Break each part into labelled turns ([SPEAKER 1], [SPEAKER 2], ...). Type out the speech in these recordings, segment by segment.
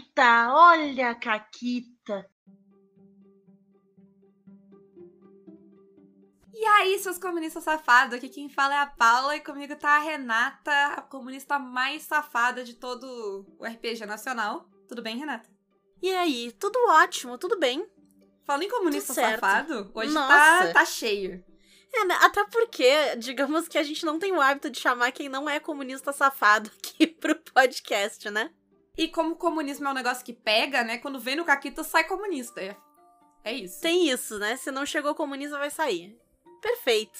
[SPEAKER 1] Caquita, olha a Caquita.
[SPEAKER 2] E aí, seus comunistas safados, aqui quem fala é a Paula e comigo tá a Renata, a comunista mais safada de todo o RPG nacional. Tudo bem, Renata?
[SPEAKER 3] E aí, tudo ótimo, tudo bem.
[SPEAKER 2] Falando em comunista safado, hoje
[SPEAKER 3] Nossa.
[SPEAKER 2] tá, tá cheio.
[SPEAKER 3] É, né? Até porque, digamos que a gente não tem o hábito de chamar quem não é comunista safado aqui pro podcast, né?
[SPEAKER 2] E como o comunismo é um negócio que pega, né? Quando vem no Caquita, sai comunista. É, é isso.
[SPEAKER 3] Tem isso, né? Se não chegou comunista, vai sair. Perfeito.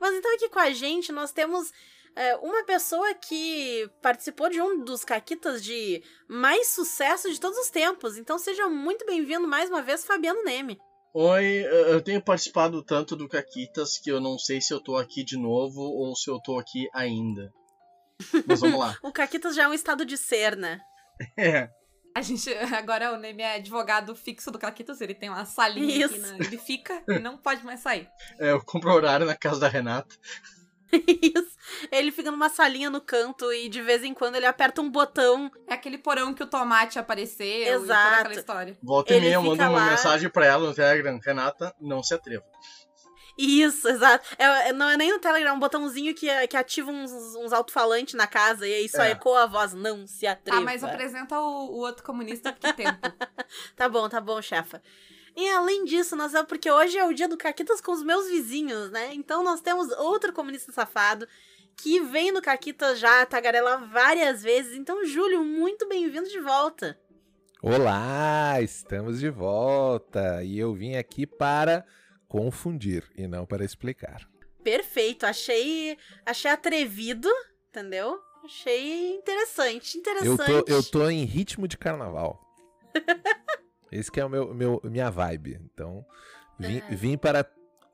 [SPEAKER 3] Mas então aqui com a gente nós temos é, uma pessoa que participou de um dos caquitas de mais sucesso de todos os tempos. Então seja muito bem-vindo mais uma vez, Fabiano Neme.
[SPEAKER 4] Oi, eu tenho participado tanto do Caquitas que eu não sei se eu tô aqui de novo ou se eu tô aqui ainda. Mas vamos lá.
[SPEAKER 3] O caquitas já é um estado de ser, né?
[SPEAKER 4] É.
[SPEAKER 2] A gente, agora o Neme é advogado fixo do Caquitas, ele tem uma salinha aqui,
[SPEAKER 3] Isso.
[SPEAKER 2] na, ele fica e não pode mais sair.
[SPEAKER 4] É, eu compro horário na casa da Renata.
[SPEAKER 3] Isso. Ele fica numa salinha no canto e de vez em quando ele aperta um botão.
[SPEAKER 2] É aquele porão que o tomate apareceu e toda
[SPEAKER 3] Exato.
[SPEAKER 2] aquela história.
[SPEAKER 4] Volta e meia, eu mando
[SPEAKER 3] fica
[SPEAKER 4] uma
[SPEAKER 3] lá.
[SPEAKER 4] mensagem pra ela no Telegram. Renata, não se atreva.
[SPEAKER 3] Isso, exato. É, é- não é nem no Telegram, é um botãozinho que, que ativa uns, uns alto-falantes na casa e aí só
[SPEAKER 4] É.
[SPEAKER 3] ecoa a voz. Não se atreva.
[SPEAKER 2] Ah, mas apresenta o, o outro comunista que tempo.
[SPEAKER 3] Tá bom, tá bom, chefa. E além disso, nós é porque hoje é o dia do Caquitas com os meus vizinhos, né? Então nós temos outro comunista safado que vem no Caquitas já tagarela várias vezes. Então, Júlio, muito bem-vindo de volta.
[SPEAKER 5] Olá, estamos de volta e eu vim aqui para confundir e não para explicar.
[SPEAKER 3] Perfeito, achei, achei atrevido, entendeu? Achei interessante,
[SPEAKER 5] Eu
[SPEAKER 3] interessante.
[SPEAKER 5] tô, eu tô em ritmo de carnaval. Esse que é o meu, meu minha vibe. Então, vim,
[SPEAKER 3] É.
[SPEAKER 5] vim para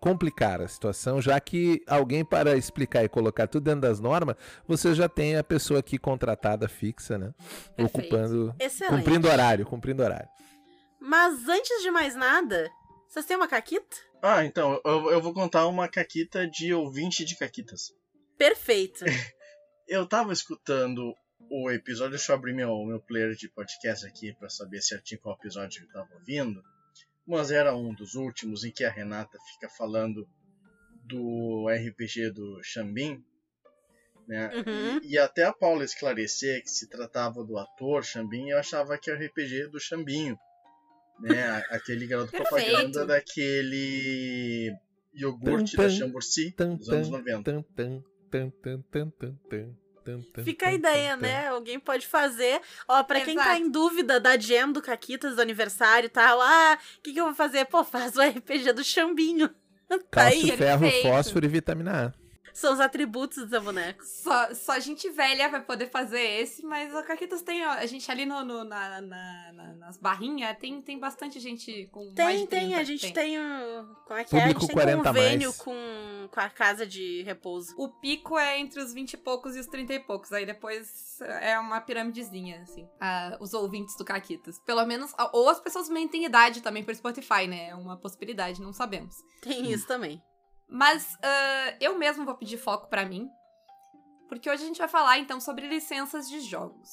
[SPEAKER 5] complicar a situação, já que alguém para explicar e colocar tudo dentro das normas, você já tem a pessoa aqui contratada fixa, né?
[SPEAKER 2] Perfeito.
[SPEAKER 5] Ocupando,
[SPEAKER 3] Excelente.
[SPEAKER 5] cumprindo horário, cumprindo horário.
[SPEAKER 3] Mas antes de mais nada, vocês têm uma caquita?
[SPEAKER 4] Ah, então, eu, eu vou contar uma caquita de ouvinte de caquitas.
[SPEAKER 3] Perfeito.
[SPEAKER 4] Eu tava escutando o episódio, deixa eu abrir meu, meu player de podcast aqui pra saber certinho qual episódio eu tava ouvindo. Mas era um dos últimos em que a Renata fica falando do RPG do Xambin. Né?
[SPEAKER 3] Uhum.
[SPEAKER 4] E, e até a Paula esclarecer que se tratava do ator Xambin, eu achava que era o RPG do Xambinho. Né? Aquele garoto
[SPEAKER 2] de
[SPEAKER 4] propaganda daquele iogurte da Chambursi
[SPEAKER 5] tan,
[SPEAKER 4] dos anos 90.
[SPEAKER 5] Tan,
[SPEAKER 3] Fica a ideia, né? Alguém pode fazer. Ó, pra quem tá em dúvida da jam do Caquitas, do aniversário e tal, ah, o que, eu vou fazer? Pô, faz o RPG do Chambinho.
[SPEAKER 5] Cálcio, tá
[SPEAKER 3] aí,
[SPEAKER 5] ferro, fósforo e vitamina A.
[SPEAKER 3] São os atributos do seu boneco.
[SPEAKER 2] Só, só gente velha vai poder fazer esse, mas o Caquitas tem. ó, A gente ali no, no- na, na- na- nas barrinhas tem, tem bastante gente com mais
[SPEAKER 3] Tem, tem,
[SPEAKER 2] 30,
[SPEAKER 3] a gente tem, o. Como é que é? A
[SPEAKER 5] Público
[SPEAKER 3] gente tem
[SPEAKER 5] 40 a
[SPEAKER 3] convênio
[SPEAKER 5] mais.
[SPEAKER 3] com, com a casa de repouso.
[SPEAKER 2] O pico é entre os 20 e poucos e os 30 e poucos. Aí depois é uma piramidezinha, assim. ah, os ouvintes do Caquitas. Pelo menos. Ou as pessoas mentem idade também por Spotify, né? É uma possibilidade, não sabemos.
[SPEAKER 3] Tem isso também.
[SPEAKER 2] Mas ah, eu mesmo vou pedir foco pra mim. Porque hoje a gente vai falar então sobre licenças de jogos.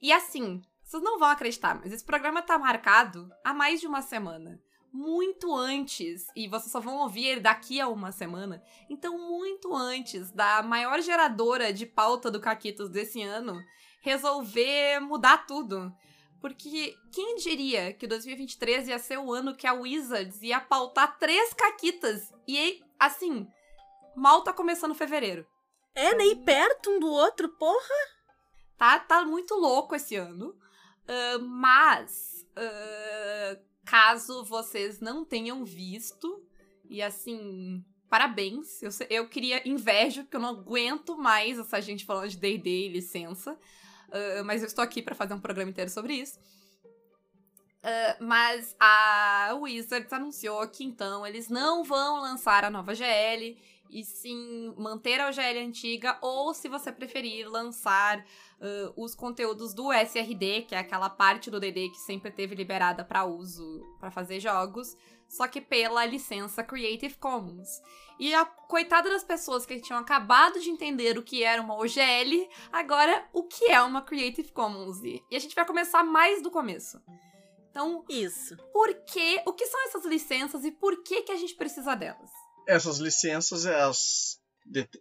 [SPEAKER 2] E assim, vocês não vão acreditar, mas esse programa tá marcado há mais de uma semana. Muito antes, e vocês só vão ouvir ele daqui a uma semana. Então, muito antes da maior geradora de pauta do Caquitos desse ano resolver mudar tudo. Porque quem diria que 2023 ia ser o ano que a Wizards ia pautar três caquitas? E assim, mal tá começando fevereiro.
[SPEAKER 3] É, nem perto um do outro, porra.
[SPEAKER 2] Tá, tá muito louco esse ano. Ah, mas, ah, caso vocês não tenham visto, e assim, parabéns. Eu, eu queria invejo, porque eu não aguento mais essa gente falando de DD e licença. Ah, mas eu estou aqui para fazer um programa inteiro sobre isso. Ah, mas a Wizards anunciou que então eles não vão lançar a nova GL e sim manter a OGL antiga, ou se você preferir lançar uh, os conteúdos do SRD, que é aquela parte do DD que sempre teve liberada para uso para fazer jogos, só que pela licença Creative Commons. E a coitada das pessoas que tinham acabado de entender o que era uma OGL, agora o que é uma Creative Commons. E a gente vai começar mais do começo. Então,
[SPEAKER 3] Isso.
[SPEAKER 2] por que, o que são essas licenças e por que que a gente precisa delas?
[SPEAKER 4] Essas licenças, elas,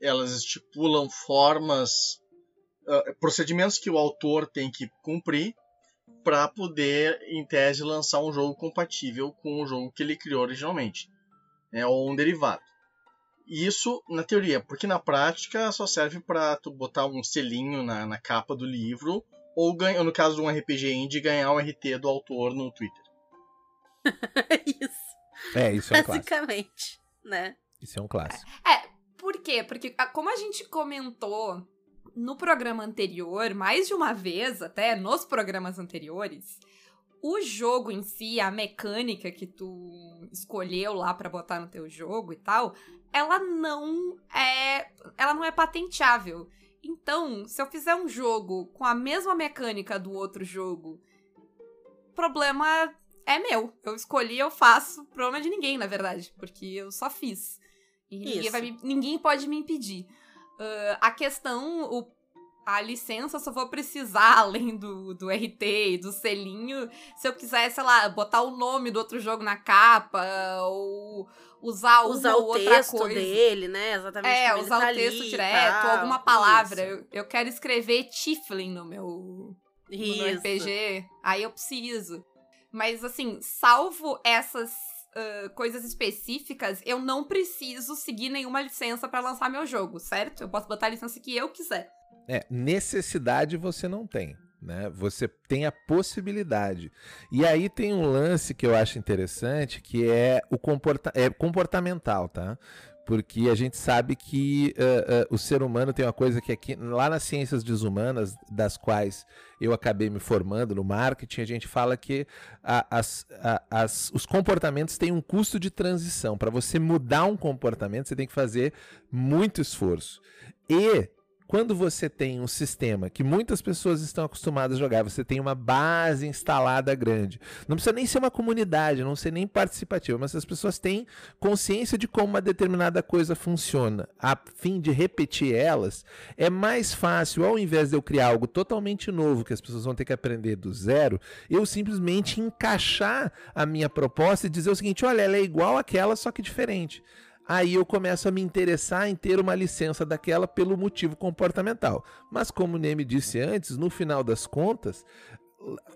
[SPEAKER 4] elas estipulam formas, ah, procedimentos que o autor tem que cumprir para poder, em tese, lançar um jogo compatível com o jogo que ele criou originalmente, né, ou um derivado. Isso na teoria, porque na prática só serve para tu botar um selinho na, na capa do livro ou ganhar, no caso de um RPG indie, ganhar o RT do autor no Twitter.
[SPEAKER 3] Isso.
[SPEAKER 5] É, isso é um clássico.
[SPEAKER 3] Basicamente, né?
[SPEAKER 5] Isso é um clássico.
[SPEAKER 2] É, por quê? Porque ah, como a gente comentou no programa anterior, mais de uma vez até, nos programas anteriores, o jogo em si, a mecânica que tu escolheu lá pra botar no teu jogo e tal, ela não é, ela não é patenteável. Então, se eu fizer um jogo com a mesma mecânica do outro jogo, problema é meu. Eu escolhi, eu faço, problema de ninguém, na verdade, porque eu só fiz. E ninguém, me- ninguém pode me impedir. Ah, a questão, o, a licença, eu só vou precisar, além do, do RT e do selinho, se eu quiser, sei lá, botar o nome do outro jogo na capa, ou usar,
[SPEAKER 3] Usar o texto
[SPEAKER 2] coisa.
[SPEAKER 3] dele, né? Exatamente.
[SPEAKER 2] É, usar
[SPEAKER 3] tá
[SPEAKER 2] o texto
[SPEAKER 3] ali
[SPEAKER 2] direto,
[SPEAKER 3] tal.
[SPEAKER 2] alguma palavra. Eu, eu quero escrever Tiflin no meu, no meu. RPG, aí eu preciso. Mas assim, salvo essas ah, coisas específicas, eu não preciso seguir nenhuma licença pra lançar meu jogo, certo? Eu posso botar a licença que eu quiser.
[SPEAKER 5] É, necessidade você não tem, né? Você tem a possibilidade. E aí tem um lance que eu acho interessante, que é o comporta é comportamental, tá? Porque a gente sabe que ah, ah, o ser humano tem uma coisa que aqui, lá nas ciências desumanas, das quais eu acabei me formando no marketing, a gente fala que a- as- a- as- os comportamentos têm um custo de transição. Para você mudar um comportamento, você tem que fazer muito esforço. E quando você tem um sistema que muitas pessoas estão acostumadas a jogar, você tem uma base instalada grande. Não precisa nem ser uma comunidade, não ser nem participativa, mas as pessoas têm consciência de como uma determinada coisa funciona, a fim de repetir elas, é mais fácil, ao invés de eu criar algo totalmente novo que as pessoas vão ter que aprender do zero, eu simplesmente encaixar a minha proposta e dizer o seguinte: olha, ela é igual àquela, só que diferente aí eu começo a me interessar em ter uma licença daquela pelo motivo comportamental. Mas como o Neme disse antes, no final das contas,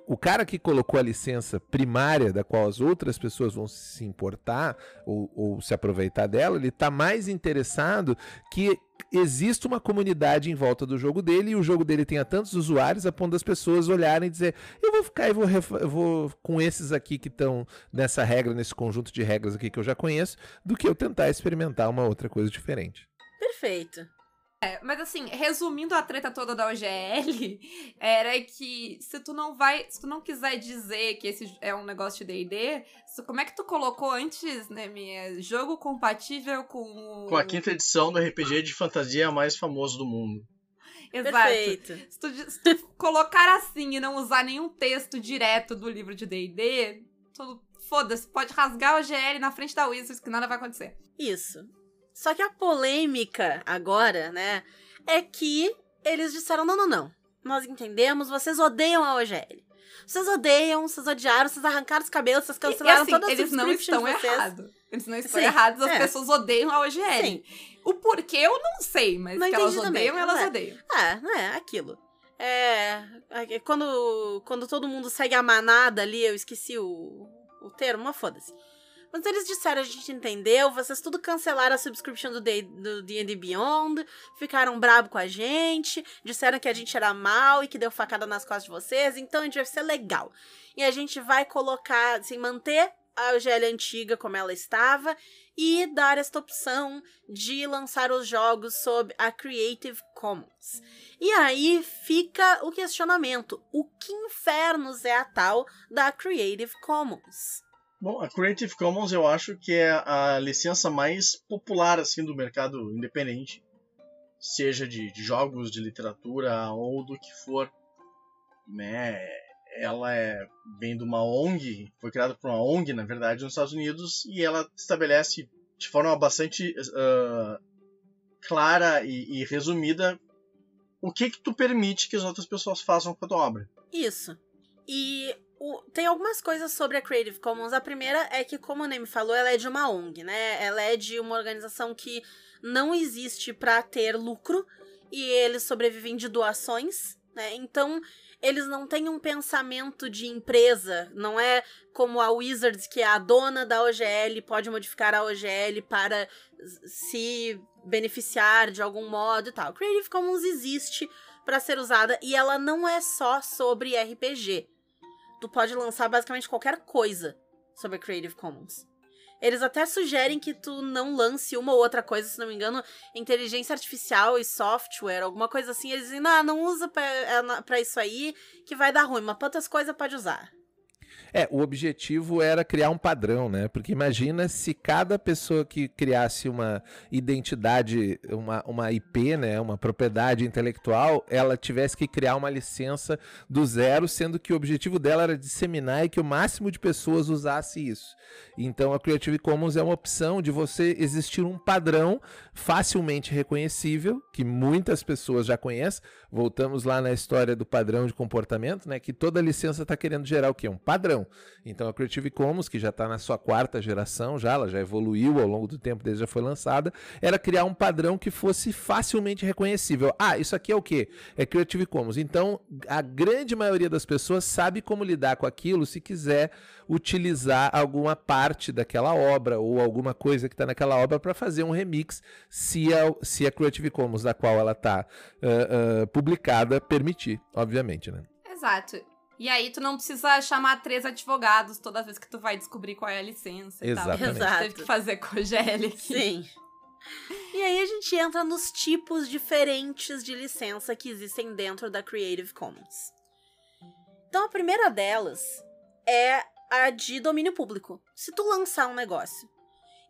[SPEAKER 5] o cara que colocou a licença primária, da qual as outras pessoas vão se importar ou, ou se aproveitar dela, ele está mais interessado que exista uma comunidade em volta do jogo dele e o jogo dele tenha tantos usuários a ponto das pessoas olharem e dizer eu vou ficar e vou, vou com esses aqui que estão nessa regra, nesse conjunto de regras aqui que eu já conheço, do que eu tentar experimentar uma outra coisa diferente.
[SPEAKER 3] Perfeito.
[SPEAKER 2] É, mas assim, resumindo a treta toda da OGL, era que se tu não vai, se tu não quiser dizer que esse é um negócio de D&D, se- como é que tu colocou antes, né, minha jogo compatível com o...
[SPEAKER 4] Com a quinta edição do RPG de fantasia mais famoso do mundo.
[SPEAKER 2] Exato.
[SPEAKER 3] Perfeito.
[SPEAKER 2] Se tu, se tu colocar assim e não usar nenhum texto direto do livro de D&D, tu- foda-se, pode rasgar o OGL na frente da Wizards que nada vai acontecer.
[SPEAKER 3] Isso. Só que a polêmica agora, né, é que eles disseram: não, não, não. Nós entendemos, vocês odeiam a OGL. Vocês odeiam, vocês odiaram, vocês arrancaram os cabelos, vocês
[SPEAKER 2] E,
[SPEAKER 3] cancelaram
[SPEAKER 2] assim,
[SPEAKER 3] todas as
[SPEAKER 2] eles não estão errados. Eles não estão
[SPEAKER 3] Sim,
[SPEAKER 2] errados, as
[SPEAKER 3] é.
[SPEAKER 2] pessoas odeiam a OGL.
[SPEAKER 3] Sim.
[SPEAKER 2] O porquê eu não sei, mas
[SPEAKER 3] Não
[SPEAKER 2] que elas
[SPEAKER 3] entendi também,
[SPEAKER 2] odeiam, elas
[SPEAKER 3] é.
[SPEAKER 2] odeiam.
[SPEAKER 3] É, é aquilo. É. é Quando, quando todo mundo segue a manada ali, eu esqueci o, o termo, mas foda-se. Mas eles disseram, a gente entendeu, vocês tudo cancelaram a subscription do D- do D&D Beyond, ficaram brabo com a gente, disseram que a gente era mal e que deu facada nas costas de vocês, então a gente vai ser legal. E a gente vai colocar, assim, manter a OGL antiga como ela estava e dar esta opção de lançar os jogos sob a Creative Commons. E aí fica o questionamento: o que infernos é a tal da Creative Commons?
[SPEAKER 4] Bom, a Creative Commons eu acho que é a licença mais popular assim do mercado independente, seja de, de jogos, de literatura ou do que for, né? Ela é vem de uma ONG, foi criada por uma ONG na verdade nos Estados Unidos e ela estabelece de forma bastante uh, clara e, e resumida o que que tu permite que as outras pessoas façam com a tua obra.
[SPEAKER 3] Isso. E o, tem algumas coisas sobre a Creative Commons. A primeira é que, como o Neme falou, ela é de uma ONG, né? Ela é de uma organização que não existe para ter lucro e eles sobrevivem de doações, né? Então, eles não têm um pensamento de empresa, não é como a Wizards, que é a dona da OGL, pode modificar a OGL para se beneficiar de algum modo e tal. Creative Commons existe para ser usada e ela não é só sobre RPG tu pode lançar basicamente qualquer coisa sobre Creative Commons. Eles até sugerem que tu não lance uma ou outra coisa, se não me engano, inteligência artificial e software, alguma coisa assim. Eles dizem, não, não usa pra, é, pra isso aí, que vai dar ruim, mas outras coisas pode usar.
[SPEAKER 5] É, o objetivo era criar um padrão, né? Porque imagina se cada pessoa que criasse uma identidade, uma, uma IP, né? Uma propriedade intelectual, ela tivesse que criar uma licença do zero, sendo que o objetivo dela era disseminar e que o máximo de pessoas usasse isso. Então a Creative Commons é uma opção de você existir um padrão facilmente reconhecível, que muitas pessoas já conhecem. Voltamos lá na história do padrão de comportamento, né? Que toda licença está querendo gerar o quê? Um padrão. Então a Creative Commons, que já está na sua quarta geração, já, ela já evoluiu ao longo do tempo desde já foi lançada, era criar um padrão que fosse facilmente reconhecível. Ah, isso aqui é o quê? É Creative Commons. Então a grande maioria das pessoas sabe como lidar com aquilo se quiser utilizar alguma parte daquela obra ou alguma coisa que está naquela obra para fazer um remix, se a, se a Creative Commons da qual ela está uh, uh, publicada permitir, obviamente, né?
[SPEAKER 2] Exato. E aí tu não precisa chamar três advogados toda vez que tu vai descobrir qual é a licença e
[SPEAKER 5] Exatamente.
[SPEAKER 2] tal. Exato. Teve que fazer com o GL aqui.
[SPEAKER 3] Sim. E aí a gente entra nos tipos diferentes de licença que existem dentro da Creative Commons. Então a primeira delas é a de domínio público. Se tu lançar um negócio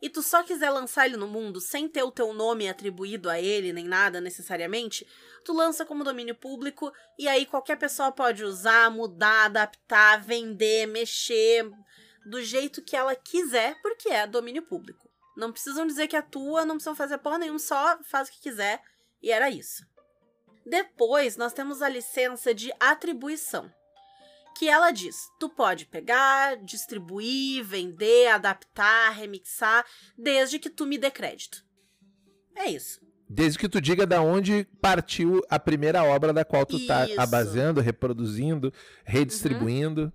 [SPEAKER 3] e tu só quiser lançar ele no mundo sem ter o teu nome atribuído a ele nem nada necessariamente, tu lança como domínio público e aí qualquer pessoa pode usar, mudar, adaptar, vender, mexer do jeito que ela quiser, porque é domínio público. Não precisam dizer que é tua, não precisam fazer porra nenhuma, só faz o que quiser e era isso. Depois, nós temos a licença de atribuição que ela diz: tu pode pegar, distribuir, vender, adaptar, remixar, desde que tu me dê crédito. É isso.
[SPEAKER 5] Desde que tu diga da onde partiu a primeira obra da qual tu tá
[SPEAKER 3] Isso.
[SPEAKER 5] abaseando, reproduzindo, redistribuindo,
[SPEAKER 2] Uhum.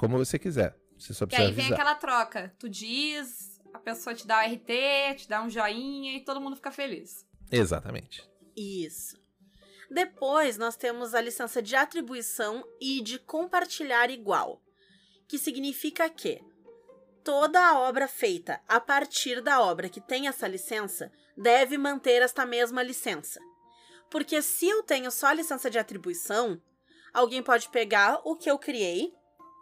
[SPEAKER 5] como você quiser. Você só
[SPEAKER 2] E
[SPEAKER 5] precisa
[SPEAKER 2] aí vem
[SPEAKER 5] avisar.
[SPEAKER 2] aquela troca. Tu diz, a pessoa te dá o RT, te dá um joinha e todo mundo fica feliz.
[SPEAKER 5] Exatamente.
[SPEAKER 3] Isso. Depois, nós temos a licença de atribuição e de compartilhar igual, que significa que toda a obra feita a partir da obra que tem essa licença deve manter esta mesma licença. Porque se eu tenho só a licença de atribuição, alguém pode pegar o que eu criei,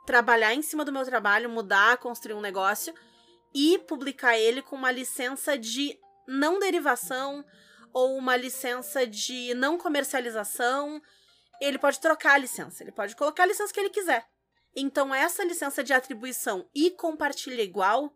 [SPEAKER 3] trabalhar em cima do meu trabalho, mudar, construir um negócio e publicar ele com uma licença de não derivação ou uma licença de não comercialização. Ele pode trocar a licença, ele pode colocar a licença que ele quiser. Então, essa licença de atribuição e compartilha igual,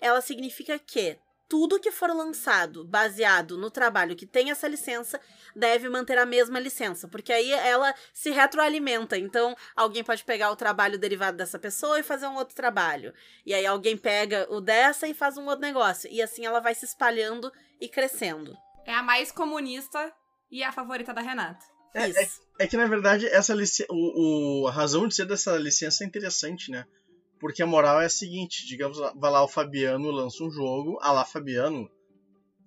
[SPEAKER 3] ela significa que tudo que for lançado baseado no trabalho que tem essa licença deve manter a mesma licença, porque aí ela se retroalimenta. Então, alguém pode pegar o trabalho derivado dessa pessoa e fazer um outro trabalho. E aí alguém pega o dessa e faz um outro negócio. E assim ela vai se espalhando e crescendo.
[SPEAKER 2] É a mais comunista e a favorita da Renata.
[SPEAKER 4] É,
[SPEAKER 3] Isso.
[SPEAKER 4] É que na verdade essa licença, o, o- a razão de ser dessa licença é interessante, né? Porque a moral é a seguinte, digamos, vai lá o Fabiano lança um jogo, a lá Fabiano,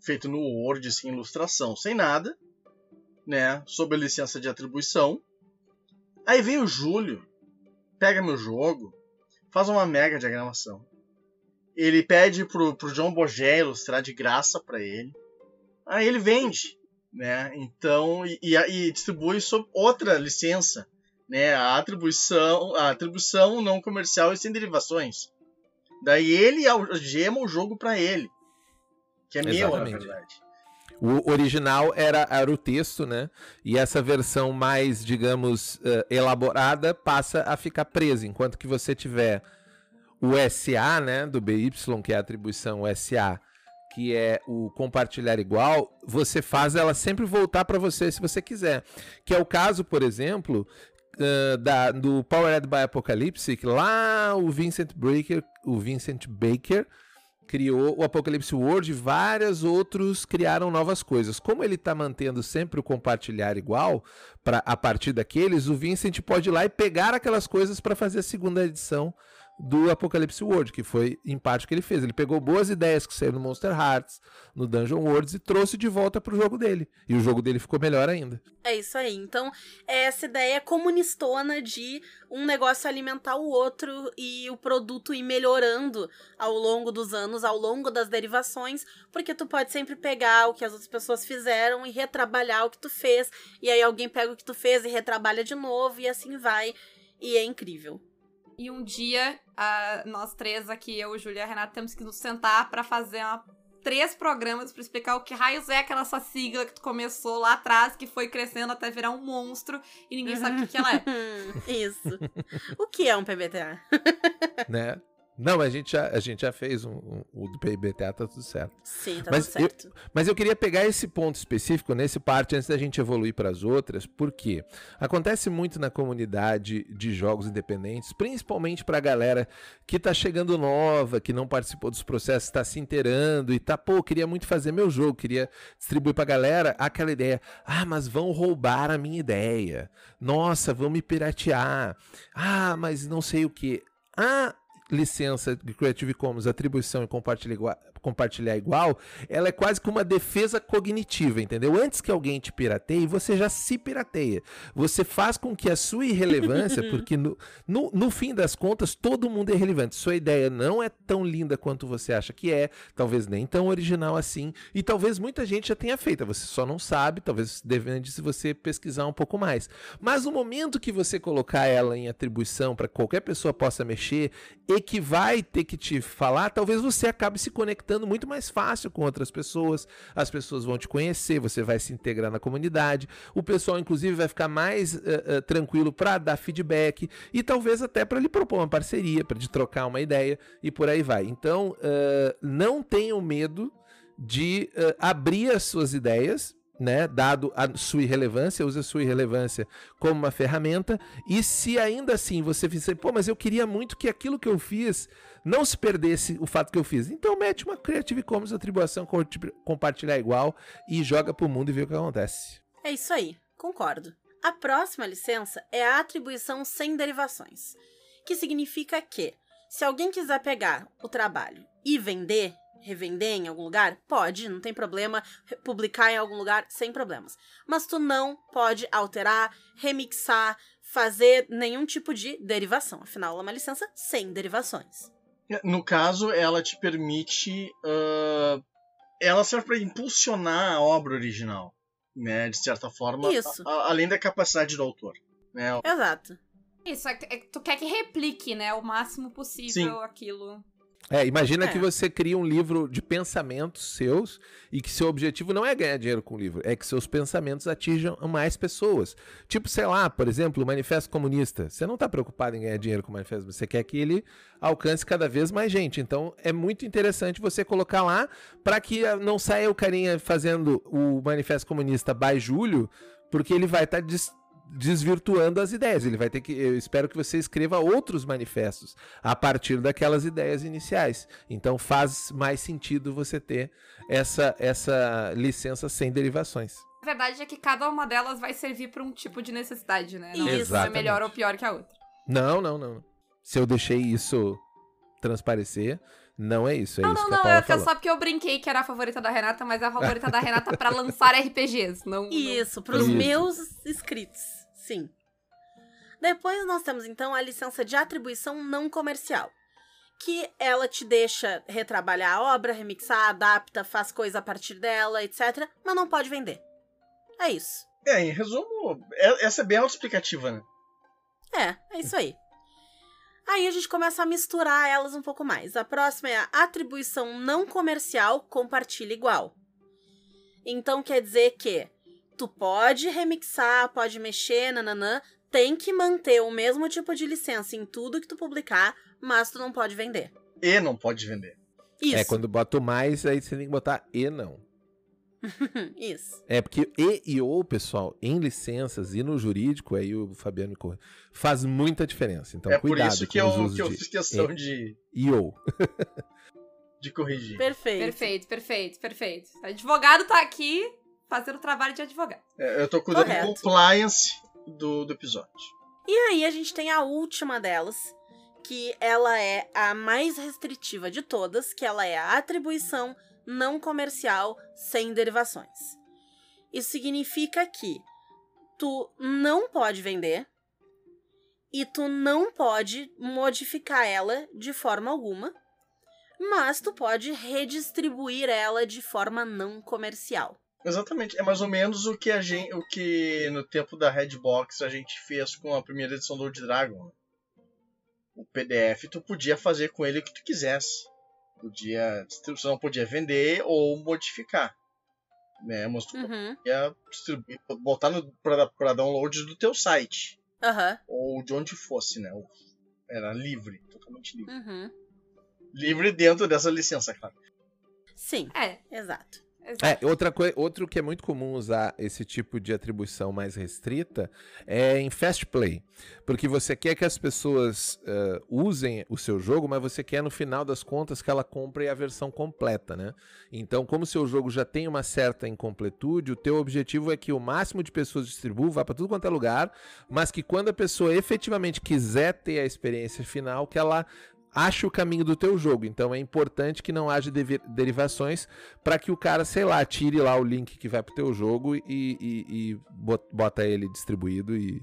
[SPEAKER 4] feito no Word, sem ilustração, sem nada, né? Sob a licença de atribuição. Aí vem o Júlio, pega meu jogo, faz uma mega diagramação. Ele pede pro, pro John Bogé ilustrar de graça pra ele. Aí ele vende né? Então e, e, distribui sob outra licença, né? A atribuição, a atribuição não comercial e sem derivações, Daí ele algema o jogo pra ele. Que é meu, na
[SPEAKER 5] Exatamente.
[SPEAKER 4] verdade.
[SPEAKER 5] O original era, era o texto, né? E essa versão mais, digamos, eh, elaborada passa a ficar presa. Enquanto que você tiver o SA, né? Do BY, que é a atribuição SA, que é o compartilhar igual, você faz ela sempre voltar para você se você quiser. Que é o caso, por exemplo, eh, da, do Powered by Apocalypse, que lá o Vincent Baker, o Vincent Baker criou o Apocalypse World e vários outros criaram novas coisas. Como ele está mantendo sempre o compartilhar igual, pra, a partir daqueles, o Vincent pode ir lá e pegar aquelas coisas para fazer a segunda edição do Apocalypse World, que foi em parte o que ele fez. Ele pegou boas ideias que saíram no Monster Hearts, no Dungeon Worlds e trouxe de volta pro jogo dele. E o jogo dele ficou melhor ainda.
[SPEAKER 3] É isso aí. Então, é essa ideia comunistona de um negócio alimentar o outro e o produto ir melhorando ao longo dos anos, ao longo das derivações, porque tu pode sempre pegar o que as outras pessoas fizeram e retrabalhar o que tu fez, e aí alguém pega o que tu fez e retrabalha de novo, e assim vai. E é incrível.
[SPEAKER 2] E um dia, ah, nós três aqui, eu, Júlia e a Renata, temos que nos sentar pra fazer uma- três programas pra explicar o que raios é aquela sua sigla que tu começou lá atrás, que foi crescendo até virar um monstro e ninguém sabe o que, que ela é.
[SPEAKER 3] Isso. o que é um PBTA?
[SPEAKER 5] né? Não, mas a gente já, a gente já fez um, um- o do PIBTA, tá tudo certo.
[SPEAKER 3] Sim, tá
[SPEAKER 5] Mas
[SPEAKER 3] tudo certo.
[SPEAKER 5] Mas eu queria pegar esse ponto específico nesse parte antes da gente evoluir para as outras, porque acontece muito na comunidade de jogos independentes, principalmente para a galera que tá chegando nova, que não participou dos processos, está se inteirando e tá, pô, queria muito fazer meu jogo, queria distribuir para a galera aquela ideia, ah, mas vão roubar a minha ideia. Nossa, vão me piratear. Ah, mas não sei o que. Ah, licença Creative Commons, atribuição e compartilhar igual, compartilhar igual, ela é quase que uma defesa cognitiva, entendeu? Antes que alguém te pirateie, você já se pirateia. Você faz com que a sua irrelevância, porque no, no, no fim das contas, todo mundo é relevante. Sua ideia não é tão linda quanto você acha que é, talvez nem tão original assim, e talvez muita gente já tenha feito, você só não sabe, talvez depende se você pesquisar um pouco mais. Mas no momento que você colocar ela em atribuição para qualquer pessoa possa mexer e que vai ter que te falar, talvez você acabe se conectando muito mais fácil com outras pessoas, as pessoas vão te conhecer, você vai se integrar na comunidade, o pessoal inclusive vai ficar mais eh, eh, tranquilo para dar feedback e talvez até para lhe propor uma parceria, para te trocar uma ideia e por aí vai. Então, eh, não tenham medo de abrir as suas ideias, né, dado a sua irrelevância, use a sua irrelevância como uma ferramenta, e se ainda assim você fizer, pô, mas eu queria muito que aquilo que eu fiz não se perdesse o fato que eu fiz, então mete uma Creative Commons atribuição, co- compartilhar igual e joga pro mundo e vê o que acontece.
[SPEAKER 3] É isso aí, concordo. A próxima licença é a atribuição sem derivações, que significa que, se alguém quiser pegar o trabalho e vender, revender em algum lugar, pode, não tem problema, publicar em algum lugar sem problemas. Mas tu não pode alterar, remixar, fazer nenhum tipo de derivação. Afinal, ela é uma licença sem derivações.
[SPEAKER 4] No caso, ela te permite. ah, ela serve para impulsionar a obra original, né? De certa forma,
[SPEAKER 3] Isso.
[SPEAKER 4] a- a- além da capacidade do autor. Né?
[SPEAKER 3] Exato.
[SPEAKER 2] Isso, é que é tu quer que replique, né, o máximo possível
[SPEAKER 4] Sim.
[SPEAKER 2] aquilo.
[SPEAKER 5] É, imagina
[SPEAKER 3] É.
[SPEAKER 5] que você cria um livro de pensamentos seus e que seu objetivo não é ganhar dinheiro com o livro, é que seus pensamentos atinjam mais pessoas. Tipo, sei lá, por exemplo, o Manifesto Comunista. Você não está preocupado em ganhar dinheiro com o Manifesto, você quer que ele alcance cada vez mais gente. Então, é muito interessante você colocar lá para que ah, não saia o carinha fazendo o Manifesto Comunista by Júlio, porque ele vai estar desvirtuando as ideias. Ele vai ter que. Eu espero que você escreva outros manifestos a partir daquelas ideias iniciais. Então faz mais sentido você ter essa, essa licença sem derivações.
[SPEAKER 2] A verdade é que cada uma delas vai servir pra um tipo de necessidade, né? Não
[SPEAKER 3] Isso.
[SPEAKER 2] é melhor ou pior que a outra.
[SPEAKER 5] Não, não, não. Se eu deixei isso transparecer, não é isso. É
[SPEAKER 2] Não,
[SPEAKER 5] isso
[SPEAKER 2] não,
[SPEAKER 5] que a
[SPEAKER 2] não,
[SPEAKER 5] Paula
[SPEAKER 2] é que eu
[SPEAKER 5] falou.
[SPEAKER 2] só porque eu brinquei que era a favorita da Renata, mas é a favorita da Renata pra lançar RPGs, não... não-
[SPEAKER 3] Isso, para os meus inscritos, sim. Depois nós temos então a licença de atribuição não comercial, que ela te deixa retrabalhar a obra, remixar, adapta, faz coisa a partir dela, etc, mas não pode vender. É isso.
[SPEAKER 4] É, em resumo, é- essa é bem autoexplicativa, né?
[SPEAKER 3] É, é isso aí. Aí a gente começa a misturar elas um pouco mais. A próxima é a atribuição não comercial compartilha igual. Então quer dizer que tu pode remixar, pode mexer, nananã, tem que manter o mesmo tipo de licença em tudo que tu publicar, mas tu não pode vender.
[SPEAKER 4] E não pode vender.
[SPEAKER 3] Isso.
[SPEAKER 5] É, quando bota o mais, aí você tem que botar e não.
[SPEAKER 3] Isso.
[SPEAKER 5] É, porque e e ou, pessoal, em licenças e no jurídico, aí o Fabiano corre, faz muita diferença. Então,
[SPEAKER 4] é por
[SPEAKER 5] cuidado
[SPEAKER 4] isso que
[SPEAKER 5] com os
[SPEAKER 4] eu, que eu
[SPEAKER 5] de
[SPEAKER 4] fiz questão
[SPEAKER 5] e,
[SPEAKER 4] de,
[SPEAKER 5] e ou.
[SPEAKER 4] de corrigir.
[SPEAKER 3] Perfeito.
[SPEAKER 2] Perfeito, perfeito, perfeito. O advogado tá aqui fazendo o trabalho de advogado.
[SPEAKER 4] É, eu tô cuidando do
[SPEAKER 3] Correto.
[SPEAKER 4] compliance do, do episódio.
[SPEAKER 3] E aí a gente tem a última delas, que ela é a mais restritiva de todas, que ela é a atribuição não comercial sem derivações. Isso significa que tu não pode vender e tu não pode modificar ela de forma alguma, mas tu pode redistribuir ela de forma não comercial.
[SPEAKER 4] Exatamente. É mais ou menos o que a gente, o que no tempo da Redbox a gente fez com a primeira edição do Old Dragon. O PDF tu podia fazer com ele o que tu quisesse. Podia, você não podia vender ou modificar. Né? Mas tu
[SPEAKER 3] Uhum.
[SPEAKER 4] podia distribuir, botar pra download do teu site.
[SPEAKER 3] Aham.
[SPEAKER 4] Ou de onde fosse, né? Era livre, totalmente livre.
[SPEAKER 3] Uhum.
[SPEAKER 4] Livre dentro dessa licença, claro.
[SPEAKER 3] Sim,
[SPEAKER 2] É,
[SPEAKER 3] exato.
[SPEAKER 2] Exato.
[SPEAKER 5] É, outra coisa, outro que é muito comum usar esse tipo de atribuição mais restrita é em fast play, porque você quer que as pessoas eh, usem o seu jogo, mas você quer no final das contas que ela compre a versão completa, né? Então, como o seu jogo já tem uma certa incompletude, o teu objetivo é que o máximo de pessoas distribuam, vá para tudo quanto é lugar, mas que quando a pessoa efetivamente quiser ter a experiência final, que ela ache o caminho do teu jogo. Então é importante que não haja derivações para que o cara, sei lá, tire lá o link que vai pro teu jogo e, e, e bot- bota ele distribuído e,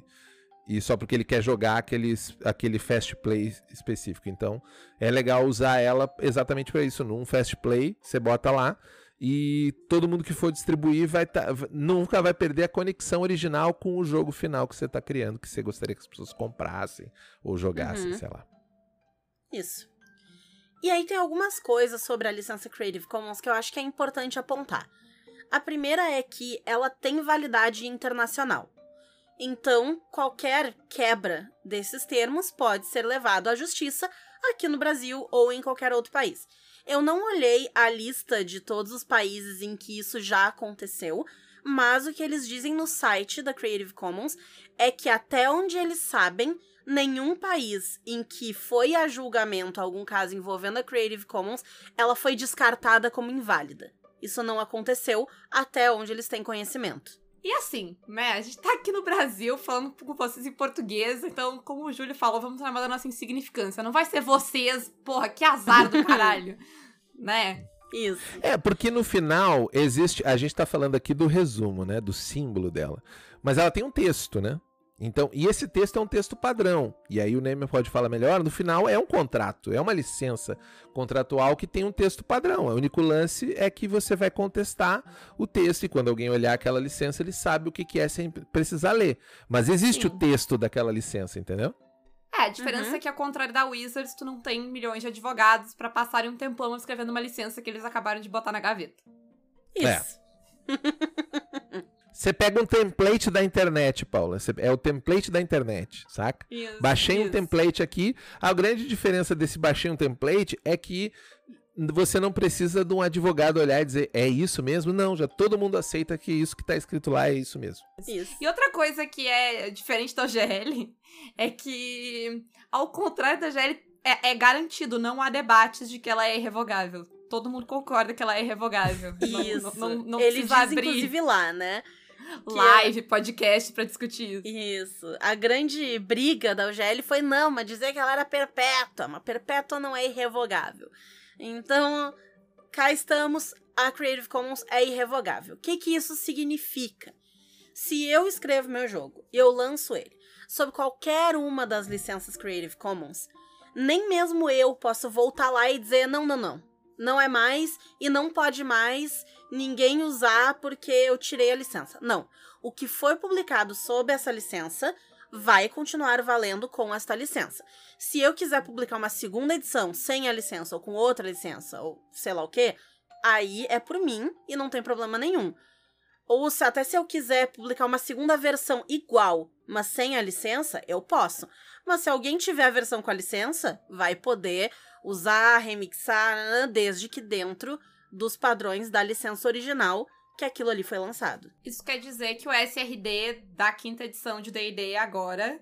[SPEAKER 5] e só porque ele quer jogar aqueles, aquele fast play específico. Então é legal usar ela exatamente para isso. Num fast play, você bota lá e todo mundo que for distribuir vai tá, nunca vai perder a conexão original com o jogo final que você está criando, que você gostaria que as pessoas comprassem ou jogassem,
[SPEAKER 3] Uhum.
[SPEAKER 5] sei lá.
[SPEAKER 3] Isso. E aí tem algumas coisas sobre a licença Creative Commons que eu acho que é importante apontar. A primeira é que ela tem validade internacional. Então, qualquer quebra desses termos pode ser levado à justiça aqui no Brasil ou em qualquer outro país. Eu não olhei a lista de todos os países em que isso já aconteceu, mas o que eles dizem no site da Creative Commons é que até onde eles sabem, nenhum país em que foi a julgamento algum caso envolvendo a Creative Commons, ela foi descartada como inválida. Isso não aconteceu até onde eles têm conhecimento.
[SPEAKER 2] E assim, né? A gente tá aqui no Brasil falando com vocês em português, então, como o Júlio falou, vamos da nossa insignificância. Não vai ser vocês, porra, que azar do caralho. né?
[SPEAKER 3] Isso.
[SPEAKER 5] É, porque no final existe. A gente tá falando aqui do resumo, né? Do símbolo dela. Mas ela tem um texto, né? Então, e esse texto é um texto padrão. E aí o Neymer pode falar melhor. No final é um contrato, é uma licença contratual que tem um texto padrão. O único lance é que você vai contestar o texto e quando alguém olhar aquela licença, ele sabe o que, que é sem precisar ler. Mas existe
[SPEAKER 2] Sim.
[SPEAKER 5] o texto daquela licença, entendeu?
[SPEAKER 2] É, a diferença
[SPEAKER 3] Uhum.
[SPEAKER 2] é que, ao contrário da Wizards, tu não tem milhões de advogados pra passarem um tempão escrevendo uma licença que eles acabaram de botar na gaveta.
[SPEAKER 5] É. Você pega um template da internet, Paula. Você- É o template da internet, saca?
[SPEAKER 2] Isso,
[SPEAKER 5] Baixei um template aqui. A grande diferença desse baixei um template é que você não precisa de um advogado olhar e dizer é isso mesmo. Não, já todo mundo aceita que isso que tá escrito lá é isso mesmo.
[SPEAKER 3] Isso.
[SPEAKER 2] E outra coisa que é diferente da OGL é que, ao contrário da OGL, é, é garantido, não há debates de que ela é irrevogável. Todo mundo concorda que ela é irrevogável. Não-
[SPEAKER 3] Isso.
[SPEAKER 2] Não, não, não
[SPEAKER 3] diz,
[SPEAKER 2] abrir
[SPEAKER 3] inclusive, lá, né? Que
[SPEAKER 2] live, podcast pra discutir isso.
[SPEAKER 3] Isso. A grande briga da UGL foi não, mas dizer que ela era perpétua. Mas perpétua não é irrevogável. Então, cá estamos. A Creative Commons é irrevogável. O que, que isso significa? Se eu escrevo meu jogo e eu lanço ele sob qualquer uma das licenças Creative Commons, nem mesmo eu posso voltar lá e dizer: não, não, não. Não é mais e não pode mais ninguém usar porque eu tirei a licença. Não. O que foi publicado sob essa licença vai continuar valendo com esta licença. Se eu quiser publicar uma segunda edição sem a licença ou com outra licença ou sei lá o que, aí é por mim e não tem problema nenhum. Ou se, até se eu quiser publicar uma segunda versão igual, mas sem a licença, eu posso. Mas se alguém tiver a versão com a licença, vai poder usar, remixar, desde que dentro dos padrões da licença original que aquilo ali foi lançado.
[SPEAKER 2] Isso quer dizer que o SRD da quinta edição de D&D agora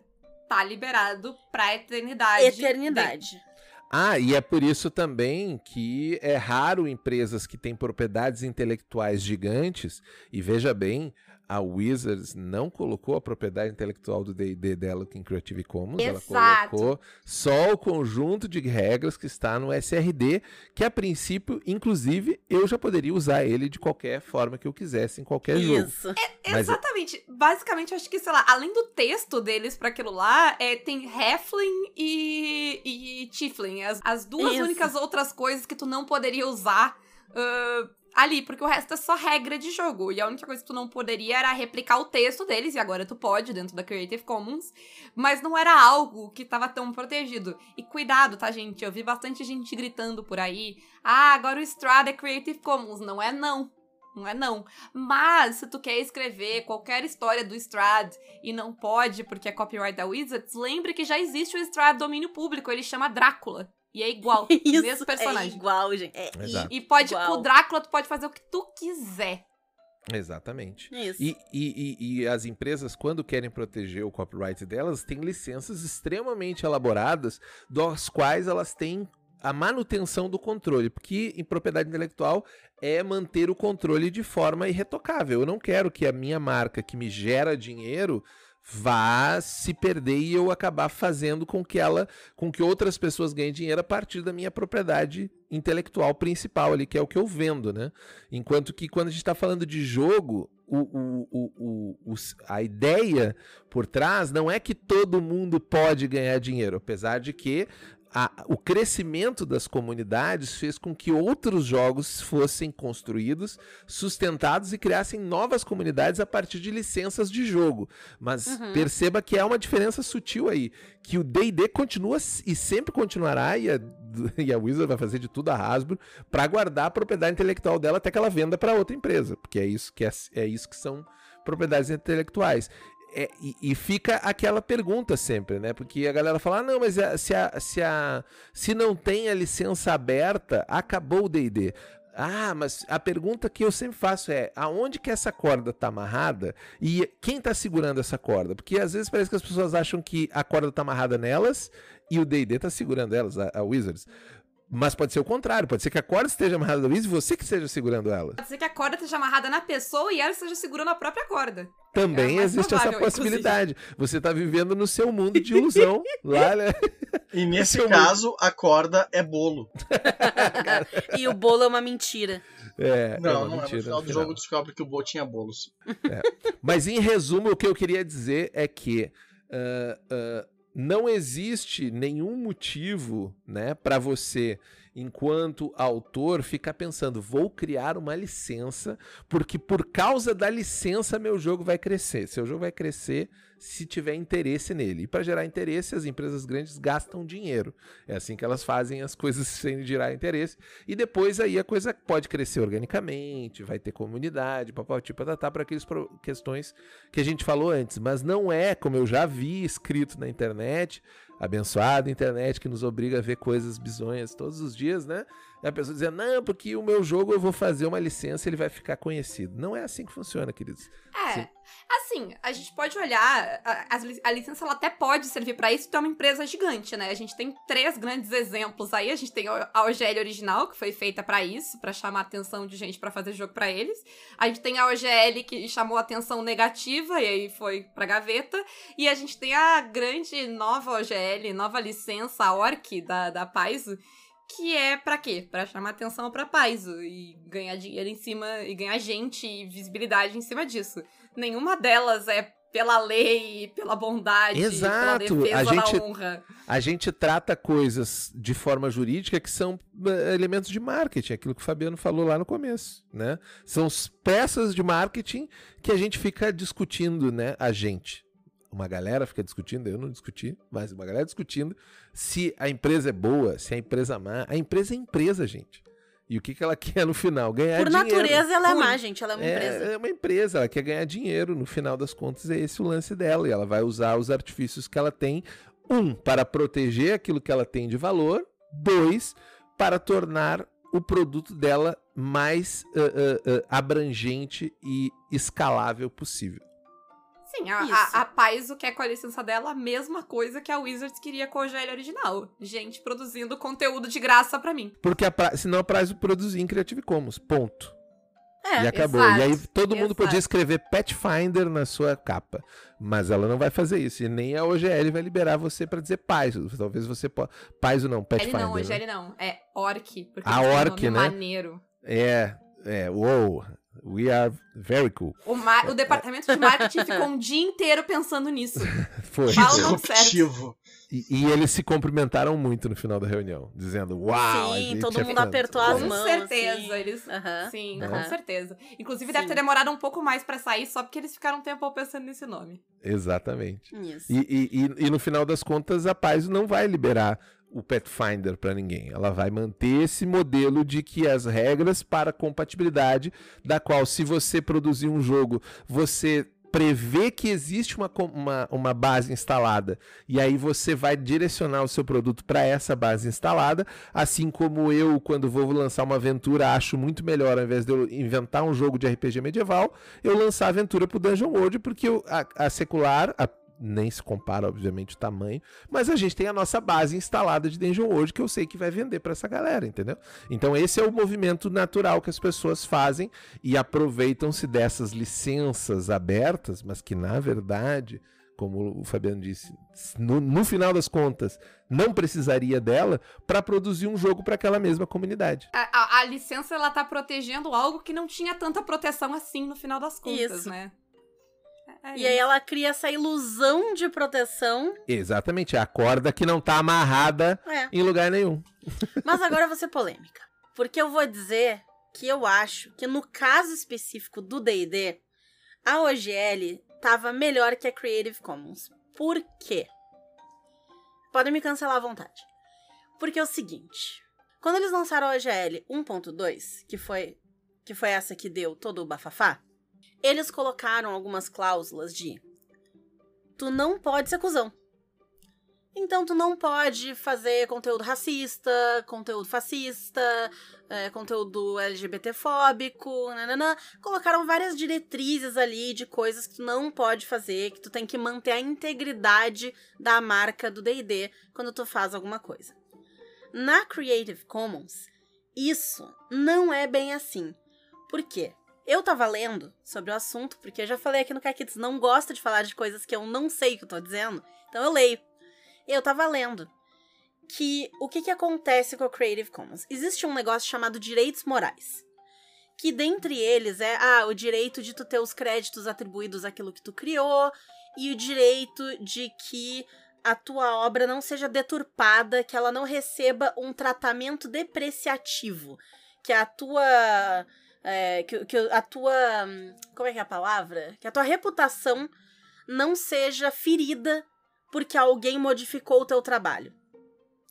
[SPEAKER 2] tá liberado pra eternidade.
[SPEAKER 3] Eternidade.
[SPEAKER 5] Ah, e é por isso também que é raro empresas que têm propriedades intelectuais gigantes, e veja bem, a Wizards não colocou a propriedade intelectual do D&D dela em Creative Commons,
[SPEAKER 2] Exato.
[SPEAKER 5] ela colocou só o conjunto de regras que está no SRD, que a princípio, inclusive, eu já poderia usar ele de qualquer forma que eu quisesse em qualquer jogo.
[SPEAKER 3] Isso.
[SPEAKER 5] Mas-
[SPEAKER 2] Exatamente. Basicamente, eu acho que, sei lá, além do texto deles pra aquilo lá, é, tem Halfling e, e Tiefling. As, as duas
[SPEAKER 3] Isso.
[SPEAKER 2] únicas outras coisas que tu não poderia usar ah, ali, porque o resto é só regra de jogo. E a única coisa que tu não poderia era replicar o texto deles, e agora tu pode, dentro da Creative Commons. Mas não era algo que tava tão protegido. E cuidado, tá, gente? Eu vi bastante gente gritando por aí. Ah, agora o Strada é Creative Commons. Não é não. Não é não. Mas, se tu quer escrever qualquer história do Strad e não pode porque é copyright da Wizards, lembre que já existe o Strad domínio público, ele chama Drácula. E é igual,
[SPEAKER 3] Isso
[SPEAKER 2] mesmo personagem.
[SPEAKER 3] é igual, gente. É
[SPEAKER 5] Exato.
[SPEAKER 2] E pode,
[SPEAKER 3] Igual.
[SPEAKER 2] com o Drácula, tu pode fazer o que tu quiser.
[SPEAKER 5] Exatamente.
[SPEAKER 3] Isso.
[SPEAKER 5] E, e, e, e as empresas, quando querem proteger o copyright delas, têm licenças extremamente elaboradas, das quais elas têm a manutenção do controle, porque em propriedade intelectual é manter o controle de forma irretocável. Eu não quero que a minha marca que me gera dinheiro vá se perder e eu acabar fazendo com que ela, com que outras pessoas ganhem dinheiro a partir da minha propriedade intelectual principal ali, que é o que eu vendo, né? Enquanto que quando a gente está falando de jogo, o, o, o, a ideia por trás não é que todo mundo pode ganhar dinheiro, apesar de que a- o crescimento das comunidades fez com que outros jogos fossem construídos, sustentados e criassem novas comunidades a partir de licenças de jogo. Mas
[SPEAKER 3] Uhum.
[SPEAKER 5] perceba que há uma diferença sutil aí, que o D&D continua e sempre continuará e a, e a Wizard vai fazer de tudo a Hasbro para guardar a propriedade intelectual dela até que ela venda para outra empresa, porque é isso que é, é isso que são propriedades intelectuais. É, e, e fica aquela pergunta sempre, né? Porque a galera fala: ah, não, mas a- se, a, se, a, se não tem a licença aberta, acabou o DD. Ah, mas a pergunta que eu sempre faço é: aonde que essa corda tá amarrada e quem tá segurando essa corda? Porque às vezes parece que as pessoas acham que a corda tá amarrada nelas e o DD tá segurando elas, a, a Wizards. Mas pode ser o contrário, pode ser que a corda esteja amarrada da Wizards e você que esteja segurando ela.
[SPEAKER 2] Pode ser que a corda esteja amarrada na pessoa e ela esteja segurando a própria corda.
[SPEAKER 5] Também
[SPEAKER 2] É
[SPEAKER 5] existe essa
[SPEAKER 2] provável,
[SPEAKER 5] possibilidade. Você tá vivendo no seu mundo de ilusão lá, né?
[SPEAKER 4] E nesse caso, a corda é bolo.
[SPEAKER 3] e o bolo é uma mentira.
[SPEAKER 5] É, é
[SPEAKER 4] Não,
[SPEAKER 5] uma
[SPEAKER 4] não é. No
[SPEAKER 5] mentira
[SPEAKER 4] final do jogo descobre que o bolo tinha bolo. sim.
[SPEAKER 5] Mas em resumo, o que eu queria dizer é que ah, ah, não existe nenhum motivo, né, para você, enquanto autor, ficar pensando, vou criar uma licença, porque por causa da licença meu jogo vai crescer. Seu jogo vai crescer se tiver interesse nele. E para gerar interesse, as empresas grandes gastam dinheiro. É assim que elas fazem as coisas sem gerar interesse. E depois aí a coisa pode crescer organicamente, vai ter comunidade, papapá, patatá, para aquelas questões que a gente falou antes. Mas não é, como eu já vi escrito na internet, abençoada internet que nos obriga a ver coisas bizonhas todos os dias, né? A pessoa dizendo, não, porque o meu jogo eu vou fazer uma licença e ele vai ficar conhecido. Não é assim que funciona, queridos.
[SPEAKER 2] É.
[SPEAKER 5] Sim.
[SPEAKER 2] Assim, a gente pode olhar. A, a licença ela até pode servir pra isso, tu é uma empresa gigante, né? A gente tem três grandes exemplos aí. A gente tem a OGL original, que foi feita pra isso, pra chamar a atenção de gente pra fazer jogo pra eles. A gente tem a OGL que chamou a atenção negativa e aí foi pra gaveta. E a gente tem a grande nova OGL, nova licença, a ORC da, da Paizo. Que é pra quê? Pra chamar atenção pra Paizo e ganhar dinheiro em cima, e ganhar gente e visibilidade em cima disso. Nenhuma delas é pela lei, pela bondade,
[SPEAKER 5] Exato,
[SPEAKER 2] pela defesa
[SPEAKER 5] a gente-
[SPEAKER 2] da honra.
[SPEAKER 5] A gente trata coisas de forma jurídica que são eh, elementos de marketing, aquilo que o Fabiano falou lá no começo, né? São as peças de marketing que a gente fica discutindo, né? A gente. Uma galera fica discutindo, eu não discuti, mas uma galera discutindo se a empresa é boa, se a empresa é má. A empresa é empresa, gente. E o que, que ela quer no final? Ganhar
[SPEAKER 3] Por
[SPEAKER 5] dinheiro.
[SPEAKER 3] natureza, ela é
[SPEAKER 5] Por-
[SPEAKER 3] má, gente. Ela é uma empresa.
[SPEAKER 5] É, é uma empresa, ela quer ganhar dinheiro. No final das contas, é esse o lance dela. E ela vai usar os artifícios que ela tem. Um, para proteger aquilo que ela tem de valor. Dois, para tornar o produto dela mais ah, ah, ah, abrangente e escalável possível.
[SPEAKER 2] Sim, a, a, a Paizo quer com a licença dela a mesma coisa que a Wizards queria com o OGL original. Gente produzindo conteúdo de graça pra mim.
[SPEAKER 5] Porque a pra... senão a Prazo produzir em Creative Commons. Ponto.
[SPEAKER 3] É,
[SPEAKER 5] e acabou.
[SPEAKER 2] exato,
[SPEAKER 5] e aí todo mundo
[SPEAKER 2] exato.
[SPEAKER 5] podia escrever Pathfinder na sua capa. Mas ela não vai fazer isso. E nem a OGL vai liberar você pra dizer Paizo. Talvez você possa. Paizo não,
[SPEAKER 2] Ele
[SPEAKER 5] Pathfinder.
[SPEAKER 2] não,
[SPEAKER 5] né?
[SPEAKER 2] OGL não. É Orc. Porque
[SPEAKER 5] A
[SPEAKER 2] eles têm um
[SPEAKER 5] Orc,
[SPEAKER 2] nome
[SPEAKER 5] né?
[SPEAKER 2] maneiro.
[SPEAKER 5] É, é, uou. We are very cool.
[SPEAKER 2] O, o departamento de marketing ficou um dia inteiro pensando nisso.
[SPEAKER 5] Foi.
[SPEAKER 4] Disruptivo.
[SPEAKER 5] E, e eles se cumprimentaram muito no final da reunião, dizendo: Uau!
[SPEAKER 3] Sim, todo
[SPEAKER 5] é
[SPEAKER 3] mundo
[SPEAKER 5] fã."
[SPEAKER 3] apertou as
[SPEAKER 2] Com
[SPEAKER 3] mãos.
[SPEAKER 2] certeza,
[SPEAKER 3] assim.
[SPEAKER 2] eles.
[SPEAKER 3] Aham.
[SPEAKER 2] Sim,
[SPEAKER 5] Aham.
[SPEAKER 2] com certeza. Inclusive,
[SPEAKER 3] Sim.
[SPEAKER 2] deve ter demorado um pouco mais pra sair, só porque eles ficaram um tempo pensando nesse nome.
[SPEAKER 5] Exatamente.
[SPEAKER 3] Isso.
[SPEAKER 5] E, e, e, e no final das contas, a Paizo não vai liberar o Pathfinder para ninguém. Ela vai manter esse modelo de que as regras para compatibilidade, da qual se você produzir um jogo, você prevê que existe uma, uma, uma base instalada e aí você vai direcionar o seu produto para essa base instalada, assim como eu, quando vou lançar uma aventura, acho muito melhor, ao invés de eu inventar um jogo de RPG medieval, eu lançar a aventura pro Dungeon World, porque eu- a, a secular, a- nem se compara, obviamente, o tamanho, mas a gente tem a nossa base instalada de Dungeon World que eu sei que vai vender para essa galera, entendeu? Então esse é o movimento natural que as pessoas fazem e aproveitam-se dessas licenças abertas, mas que na verdade, como o Fabiano disse, no, no final das contas, não precisaria dela para produzir um jogo para aquela mesma comunidade.
[SPEAKER 2] A, a- a licença, ela tá protegendo algo que não tinha tanta proteção assim no final das contas,
[SPEAKER 3] Isso.
[SPEAKER 2] né? É-
[SPEAKER 3] E aí ela cria essa ilusão de proteção.
[SPEAKER 5] Exatamente, é a corda que não tá amarrada
[SPEAKER 3] É.
[SPEAKER 5] em lugar nenhum.
[SPEAKER 3] Mas agora eu vou ser polêmica. Porque eu vou dizer que eu acho que no caso específico do D&D, a OGL tava melhor que a Creative Commons. Por quê? Podem me cancelar à vontade. Porque é o seguinte, quando eles lançaram a OGL 1.2, que foi que foi essa que deu todo o bafafá, eles colocaram algumas cláusulas de tu não pode ser cuzão. Então tu não pode fazer conteúdo racista, conteúdo fascista, é, conteúdo LGBTfóbico, nananã. Colocaram várias diretrizes ali de coisas que tu não pode fazer, que tu tem que manter a integridade da marca do D&D quando tu faz alguma coisa. Na Creative Commons, isso não é bem assim. Por quê? Eu tava lendo sobre o assunto, porque eu já falei aqui no Caquitos, não gosto de falar de coisas que eu não sei o que eu tô dizendo, então eu leio. Eu tava lendo que o que, que acontece com a Creative Commons? Existe um negócio chamado direitos morais. Que dentre eles é ah, o direito de tu ter os créditos atribuídos àquilo que tu criou e o direito de que a tua obra não seja deturpada, que ela não receba um tratamento depreciativo, que a tua é, que, que a tua hum, como é que é a palavra? Que a tua reputação não seja ferida porque alguém modificou o teu trabalho.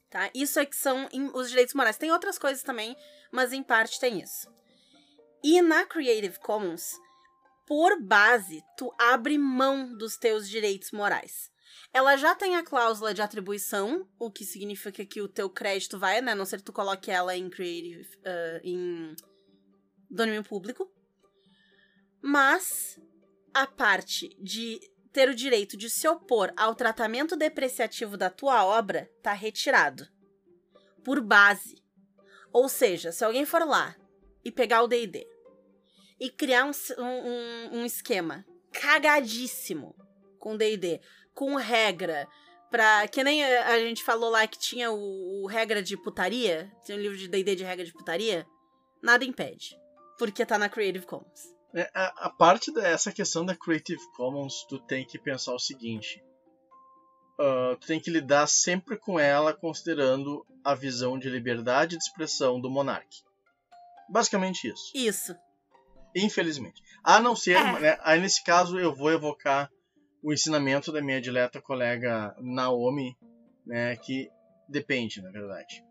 [SPEAKER 3] Tá? Isso é que são os direitos morais. Tem outras coisas também, mas em parte tem isso. E na Creative Commons, por base, tu abre mão dos teus direitos morais. Ela já tem a cláusula de atribuição, o que significa que o teu crédito vai, né? A não ser que tu coloque ela em Creative, ah, em domínio público. Mas a parte de ter o direito de se opor ao tratamento depreciativo da tua obra tá retirado. Por base. Ou seja, se alguém for lá e pegar o D&D e criar um, um- um- esquema cagadíssimo com D&D, com regra pra... Que nem a, gente falou lá que tinha o, o regra de putaria, tinha um livro de D&D de regra de putaria, nada impede. Porque tá na Creative Commons.
[SPEAKER 4] É, a, a parte dessa questão da Creative Commons, tu tem que pensar o seguinte. ah, tu tem que lidar sempre com ela considerando a visão de liberdade de expressão do monarca. Basicamente isso.
[SPEAKER 3] Isso.
[SPEAKER 4] Infelizmente. A não ser,
[SPEAKER 2] É.
[SPEAKER 4] né, aí nesse caso eu vou evocar o ensinamento da minha dileta colega Naomi, né, que depende, na verdade.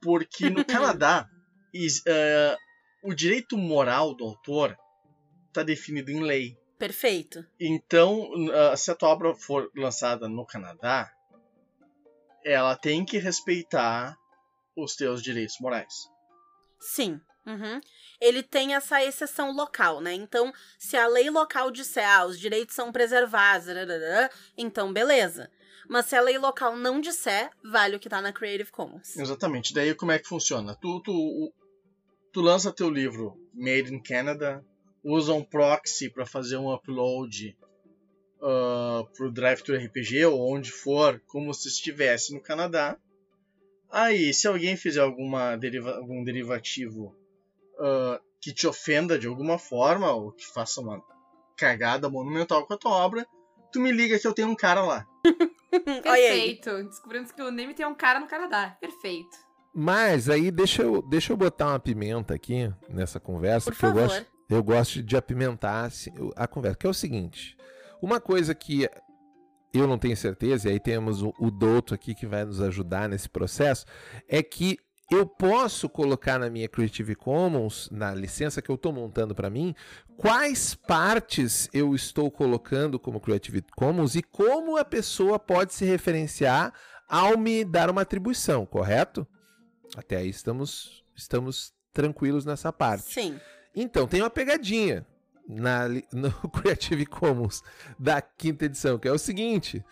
[SPEAKER 4] Porque no Canadá, is, uh, o direito moral do autor está definido em lei.
[SPEAKER 3] Perfeito.
[SPEAKER 4] Então, uh, se a tua obra for lançada no Canadá, ela tem que respeitar os teus direitos morais.
[SPEAKER 3] Sim. Uhum. Ele tem essa exceção local, né? Então, se a lei local disser, ah, os direitos são preservados, então beleza. Mas se a lei local não disser, vale o que tá na Creative Commons.
[SPEAKER 4] Exatamente. Daí como é que funciona? Tu, tu, tu lança teu livro Made in Canada, usa um proxy para fazer um upload uh, pro Drive to RPG ou onde for, como se estivesse no Canadá. Aí, se alguém fizer alguma deriva algum derivativo uh, que te ofenda de alguma forma, ou que faça uma cagada monumental com a tua obra, tu me liga que eu tenho um cara lá.
[SPEAKER 2] Perfeito. Descobrimos que o Neme tem um cara no Canadá. Perfeito.
[SPEAKER 5] Mas aí deixa eu, deixa eu botar uma pimenta aqui nessa conversa,
[SPEAKER 3] Por
[SPEAKER 5] porque eu
[SPEAKER 3] favor.
[SPEAKER 5] gosto, eu gosto de apimentar assim, a conversa, que é o seguinte. Uma coisa que eu não tenho certeza, e aí temos o, o Douto aqui que vai nos ajudar nesse processo, é que eu posso colocar na minha Creative Commons, na licença que eu estou montando para mim, quais partes eu estou colocando como Creative Commons e como a pessoa pode se referenciar ao me dar uma atribuição, correto? Até aí estamos, estamos tranquilos nessa parte.
[SPEAKER 3] Sim.
[SPEAKER 5] Então, tem uma pegadinha na, no Creative Commons da quinta edição, que é o seguinte.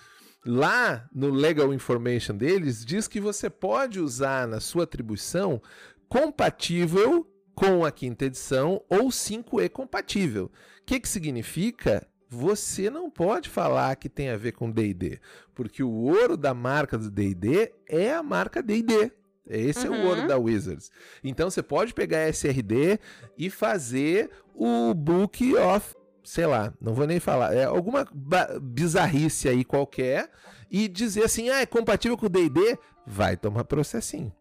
[SPEAKER 5] Lá no Legal Information deles, diz que você pode usar na sua atribuição compatível com a quinta edição ou 5E compatível. O que, que significa? Você não pode falar que tem a ver com D&D, porque o ouro da marca do D&D é a marca D&D. Esse é o
[SPEAKER 3] Uhum.
[SPEAKER 5] ouro da Wizards. Então você pode pegar a SRD e fazer o Book of, sei lá, não vou nem falar, é alguma bizarrice aí qualquer e dizer assim, ah, é compatível com o D&D, vai tomar processinho.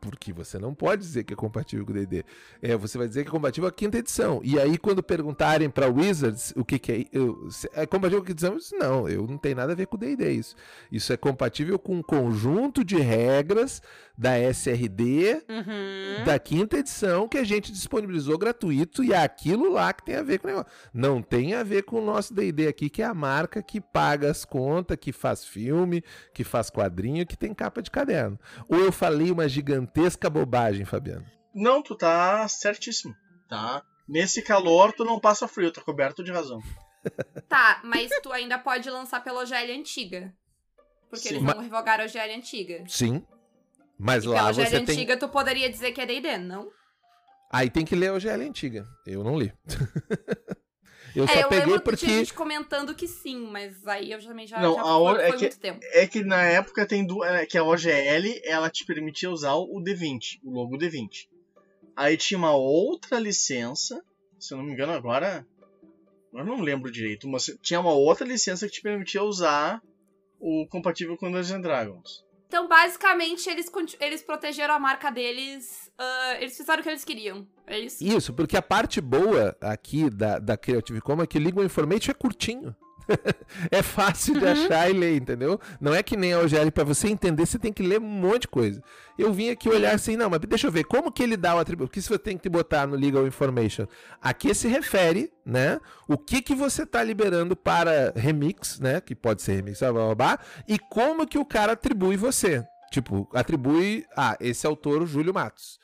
[SPEAKER 5] Porque você não pode dizer que é compatível com o D&D. É, você vai dizer que é compatível com a quinta edição. E aí, quando perguntarem para Wizards o que, que é, eu- é compatível com a quinta edição, eu disse, não, eu não tem nada a ver com o D&D isso. Isso é compatível com um conjunto de regras da SRD
[SPEAKER 3] Uhum.
[SPEAKER 5] da quinta edição que a gente disponibilizou gratuito e é aquilo lá que tem a ver com o negócio. Não tem a ver com o nosso D&D aqui, que é a marca que paga as contas, que faz filme, que faz quadrinho, que tem capa de caderno. Ou eu falei uma gigantesca bobagem, Fabiano?
[SPEAKER 4] Não, tu tá certíssimo, tá? Nesse calor tu não passa frio, tá coberto de razão.
[SPEAKER 2] Tá, mas tu ainda pode lançar pela OGL antiga. Porque
[SPEAKER 4] Sim.
[SPEAKER 2] eles não revogaram a OGL antiga.
[SPEAKER 5] Sim. Mas
[SPEAKER 2] E
[SPEAKER 5] lá
[SPEAKER 2] pela OGL
[SPEAKER 5] você tem...
[SPEAKER 2] antiga tu poderia dizer que é D&D, não?
[SPEAKER 5] Aí tem que ler a OGL antiga. Eu não li. eu só
[SPEAKER 2] é, eu
[SPEAKER 5] peguei
[SPEAKER 2] lembro que
[SPEAKER 5] porque...
[SPEAKER 2] tinha gente comentando que sim, mas aí eu também já,
[SPEAKER 4] Não,
[SPEAKER 2] já
[SPEAKER 4] a O-
[SPEAKER 2] foi,
[SPEAKER 4] é que-
[SPEAKER 2] muito tempo.
[SPEAKER 4] É que na época tem du... é que a OGL ela te permitia usar o D20, o logo D20. Aí tinha uma outra licença, se eu não me engano agora, agora eu não lembro direito, mas tinha uma outra licença que te permitia usar o compatível com Dungeons and Dragons.
[SPEAKER 2] Então, basicamente, eles, eles protegeram a marca deles. ah, eles fizeram o que eles queriam. É isso?
[SPEAKER 5] Isso, porque a parte boa aqui da, da Creative Commons é que Legal Information é curtinho. é fácil de
[SPEAKER 3] Uhum.
[SPEAKER 5] achar e ler, entendeu? Não é que nem a OGL, pra você entender, você tem que ler um monte de coisa. Eu vim aqui olhar assim, não, mas deixa eu ver, como que ele dá o atributo? Porque se você tem que botar no Legal Information, a que se refere, né? O que que você tá liberando para remix, né? Que pode ser remix, blá, blá, blá, blá, e como que o cara atribui você. Tipo, atribui, ah, esse autor, o Júlio Matos.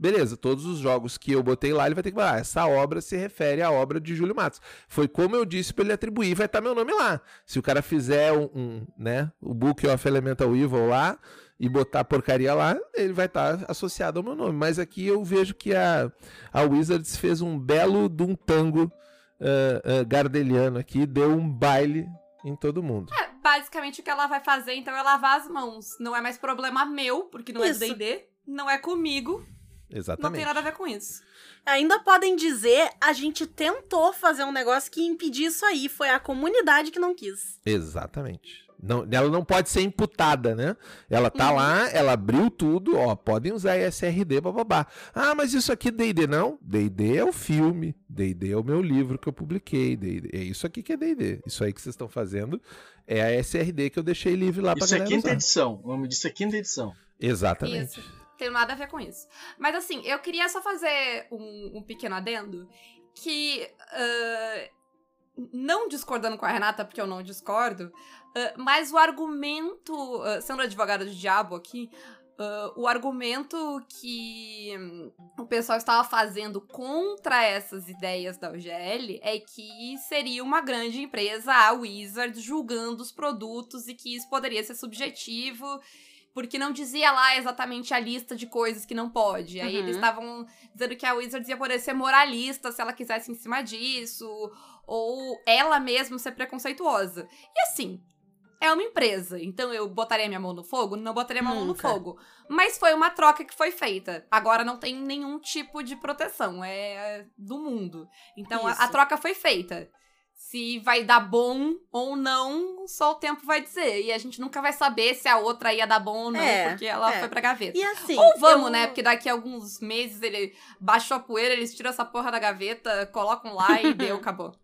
[SPEAKER 5] Beleza, todos os jogos que eu botei lá, ele vai ter que falar, ah, essa obra se refere à obra de Júlio Matos. Foi como eu disse pra ele atribuir, vai estar meu nome lá. Se o cara fizer um, um, né, o Book of Elemental Evil lá e botar porcaria lá, ele vai estar associado ao meu nome. Mas aqui eu vejo que a, a Wizards fez um belo de um tango ah, ah, gardeliano aqui, deu um baile em todo mundo.
[SPEAKER 2] É, basicamente o que ela vai fazer, então, é lavar as mãos. Não é mais problema meu, porque não
[SPEAKER 3] Isso.
[SPEAKER 2] é do D&D. Não é comigo. Não
[SPEAKER 5] Exatamente.
[SPEAKER 2] tem nada a ver com isso.
[SPEAKER 3] Ainda podem dizer, a gente tentou fazer um negócio que impedir isso aí, foi a comunidade que não quis.
[SPEAKER 5] Exatamente. Não, ela não pode ser imputada, né? Ela tá
[SPEAKER 2] Uhum.
[SPEAKER 5] lá, ela abriu tudo, ó, podem usar SRD, bababá. Ah, mas isso aqui D&D não? D&D é o filme, D&D é o meu livro que eu publiquei, D&D é isso aqui que é D&D. Isso aí que vocês estão fazendo é a SRD que eu deixei livre lá pra
[SPEAKER 4] Isso é
[SPEAKER 5] galera
[SPEAKER 4] quinta
[SPEAKER 5] usar.
[SPEAKER 4] edição. O nome disso é quinta edição.
[SPEAKER 5] Exatamente.
[SPEAKER 2] Isso. Tenho nada a ver com isso. Mas assim, eu queria só fazer um, um pequeno adendo que. ah, não discordando com a Renata, porque eu não discordo, ah, mas o argumento. ah, sendo advogada do diabo aqui. ah, o argumento que o pessoal estava fazendo contra essas ideias da UGL é que seria uma grande empresa, a Wizard, julgando os produtos e que isso poderia ser subjetivo porque não dizia lá exatamente a lista de coisas que não pode. Aí
[SPEAKER 3] Uhum.
[SPEAKER 2] eles estavam dizendo que a Wizards ia poder ser moralista se ela quisesse em cima disso, ou ela mesma ser preconceituosa. E assim, é uma empresa, então eu botaria minha mão no fogo? Não botaria minha mão no
[SPEAKER 3] Nunca.
[SPEAKER 2] fogo. Mas foi uma troca que foi feita. Agora não tem nenhum tipo de proteção, é do mundo. Então a, a troca foi feita. Se vai dar bom ou não, só o tempo vai dizer. E a gente nunca vai saber se a outra ia dar bom ou não,
[SPEAKER 3] É,
[SPEAKER 2] porque ela
[SPEAKER 3] é.
[SPEAKER 2] foi pra gaveta.
[SPEAKER 3] E assim.
[SPEAKER 2] Ou vamos,
[SPEAKER 3] eu-
[SPEAKER 2] né? Porque daqui a alguns meses ele baixou a poeira, eles tiram essa porra da gaveta, colocam lá e deu, acabou.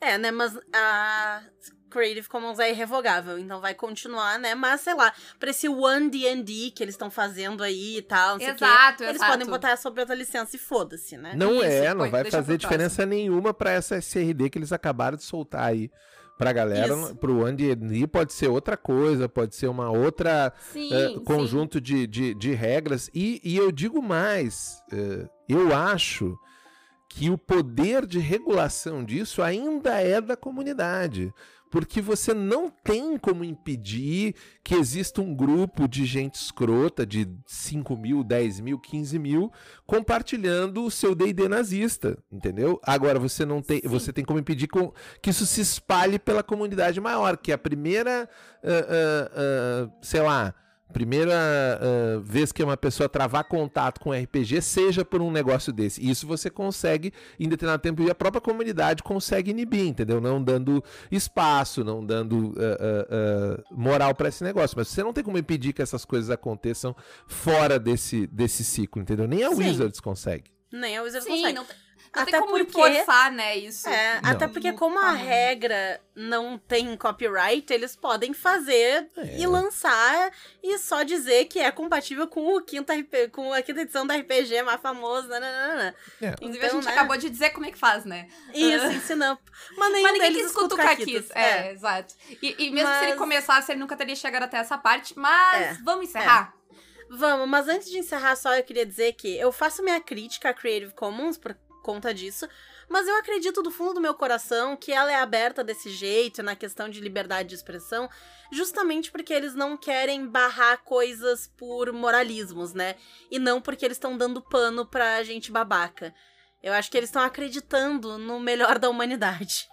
[SPEAKER 3] É, né? Mas a Creative Commons é irrevogável, então vai continuar, né? Mas, sei lá, pra esse One D&D que eles estão fazendo aí e tal, não sei o quê,
[SPEAKER 2] Exato,
[SPEAKER 3] eles
[SPEAKER 2] exato.
[SPEAKER 3] podem botar sobre outra licença e foda-se, né?
[SPEAKER 5] Não
[SPEAKER 2] Isso,
[SPEAKER 5] é, não vai fazer diferença nenhuma pra essa SRD que eles acabaram de soltar aí. Pra galera,
[SPEAKER 3] Isso.
[SPEAKER 5] pro One D&D pode ser outra coisa, pode ser uma outra
[SPEAKER 2] Sim,
[SPEAKER 5] é,
[SPEAKER 2] sim.
[SPEAKER 5] conjunto de, de, de regras. E, e eu digo mais, é, eu acho que o poder de regulação disso ainda é da comunidade. Porque você não tem como impedir que exista um grupo de gente escrota de 5 mil, 10 mil, 15 mil compartilhando o seu D&D nazista, entendeu? Agora, você não tem,
[SPEAKER 2] Sim.
[SPEAKER 5] você tem como impedir com- que isso se espalhe pela comunidade maior, que a primeira, ah, ah, ah, sei lá, primeira ah, vez que uma pessoa travar contato com RPG seja por um negócio desse. Isso você consegue em determinado tempo e a própria comunidade consegue inibir, entendeu? Não dando espaço, não dando ah, ah, moral para esse negócio. Mas você não tem como impedir que essas coisas aconteçam fora desse, desse ciclo, entendeu? Nem a
[SPEAKER 3] Sim.
[SPEAKER 5] Wizards consegue.
[SPEAKER 3] Nem a Wizards
[SPEAKER 2] Sim,
[SPEAKER 3] consegue.
[SPEAKER 2] não, tem- não
[SPEAKER 3] Até
[SPEAKER 2] tem como
[SPEAKER 3] porque-
[SPEAKER 2] forçar, né, isso.
[SPEAKER 3] É, até porque como a
[SPEAKER 2] Tamanho.
[SPEAKER 3] regra não tem copyright, eles podem fazer
[SPEAKER 5] É.
[SPEAKER 3] e lançar e só dizer que é compatível com o quinto RP, com a quinta edição da RPG mais famosa, nananana.
[SPEAKER 5] É.
[SPEAKER 2] Inclusive, a
[SPEAKER 3] Então,
[SPEAKER 2] gente
[SPEAKER 3] né?
[SPEAKER 2] acabou de dizer como é que faz, né?
[SPEAKER 3] Isso, ensinando. Mas nenhum
[SPEAKER 2] Mas ninguém que
[SPEAKER 3] deles
[SPEAKER 2] escuta o. Caquis. É, exato. E, e mesmo se ele
[SPEAKER 3] Mas-
[SPEAKER 2] começasse, ele nunca teria chegado até essa parte. Mas
[SPEAKER 3] É,
[SPEAKER 2] vamos encerrar.
[SPEAKER 3] Vamos, mas antes de encerrar só, eu queria dizer que eu faço minha crítica à Creative Commons por conta disso, mas eu acredito do fundo do meu coração que ela é aberta desse jeito, na questão de liberdade de expressão, justamente porque eles não querem barrar coisas por moralismos, né? E não porque eles estão dando pano pra gente babaca. Eu acho que eles estão acreditando no melhor da humanidade.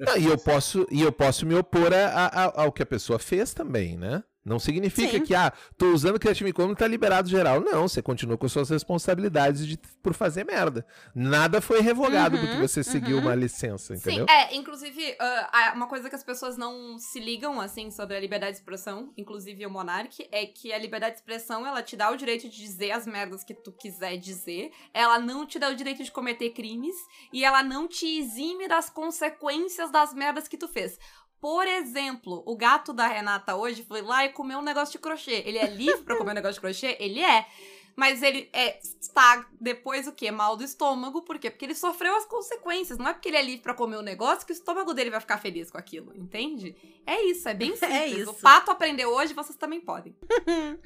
[SPEAKER 5] Não, e eu posso e eu posso me opor a- a- ao que a pessoa fez também, né? Não significa
[SPEAKER 3] Sim.
[SPEAKER 5] que, ah, tô usando Creative Commons tá liberado geral. Não, você continua com suas responsabilidades de, por fazer merda. Nada foi revogado
[SPEAKER 3] Uhum,
[SPEAKER 5] porque você seguiu
[SPEAKER 3] uhum.
[SPEAKER 5] uma licença, entendeu?
[SPEAKER 2] Sim, é, inclusive, ah, uma coisa que as pessoas não se ligam, assim, sobre a liberdade de expressão, inclusive o Monark, é que a liberdade de expressão, ela te dá o direito de dizer as merdas que tu quiser dizer, ela não te dá o direito de cometer crimes, e ela não te exime das consequências das merdas que tu fez. Por exemplo, o gato da Renata hoje foi lá e comeu um negócio de crochê. Ele é livre pra comer um negócio de crochê? Ele é. Mas ele é, está depois o quê? Mal do estômago. Por quê? Porque ele sofreu as consequências. Não é porque ele é livre pra comer o negócio que o estômago dele vai ficar feliz com aquilo. Entende? É isso, é bem simples.
[SPEAKER 3] É isso.
[SPEAKER 2] O pato aprendeu hoje, vocês também podem.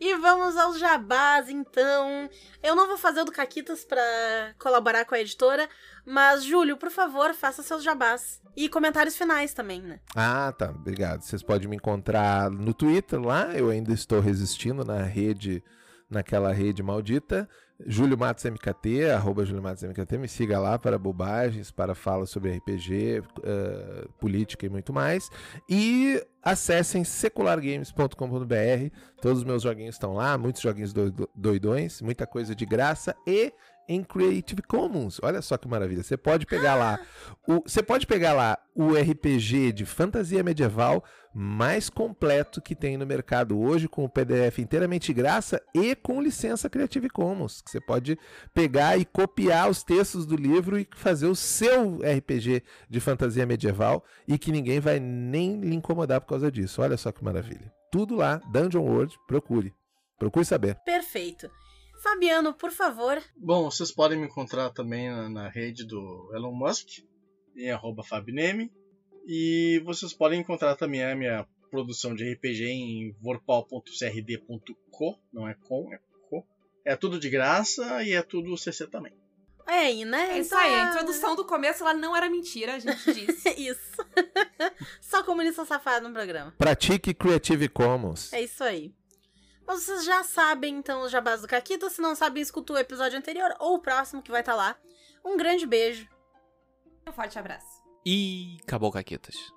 [SPEAKER 3] E vamos aos jabás, então. Eu não vou fazer o do Caquitas pra colaborar com a editora, mas, Júlio, por favor, faça seus jabás. E comentários finais também, né?
[SPEAKER 5] Ah, tá. Obrigado. Vocês podem me encontrar no Twitter lá. Eu ainda estou resistindo na rede, naquela rede maldita. Júlio Matos MKT, arroba Júlio Matos MKT. Me siga lá para bobagens, para falas sobre RPG, eh, política e muito mais. E acessem seculargames.com.br. Todos os meus joguinhos estão lá, muitos joguinhos doidões, muita coisa de graça e em Creative Commons. Olha só que maravilha. Você pode pegar lá o, você pode pegar lá o RPG de fantasia medieval mais completo que tem no mercado hoje, com o PDF inteiramente graça e com licença Creative Commons. Você pode pegar e copiar os textos do livro e fazer o seu RPG de fantasia medieval e que ninguém vai nem lhe incomodar por causa disso. Olha só que maravilha. Tudo lá, Dungeon World, procure. Procure saber.
[SPEAKER 3] Perfeito. Fabiano, por favor.
[SPEAKER 4] Bom, vocês podem me encontrar também na, na rede do Elon Musk, em arroba Fabneme. E vocês podem encontrar também a minha produção de RPG em vorpal.crd.co, não é com, é co. É tudo de graça e é tudo CC também.
[SPEAKER 3] É aí, né?
[SPEAKER 2] É isso aí, a introdução do começo ela não era mentira, a gente disse.
[SPEAKER 3] isso. Só comunista safado no programa.
[SPEAKER 5] Pratique Creative Commons.
[SPEAKER 3] É isso aí. Mas vocês já sabem, então, os jabás do Caquita. Se não sabem, escuta o episódio anterior ou o próximo que vai estar lá. Um grande beijo.
[SPEAKER 2] Um forte abraço.
[SPEAKER 6] E acabou, Caquetas.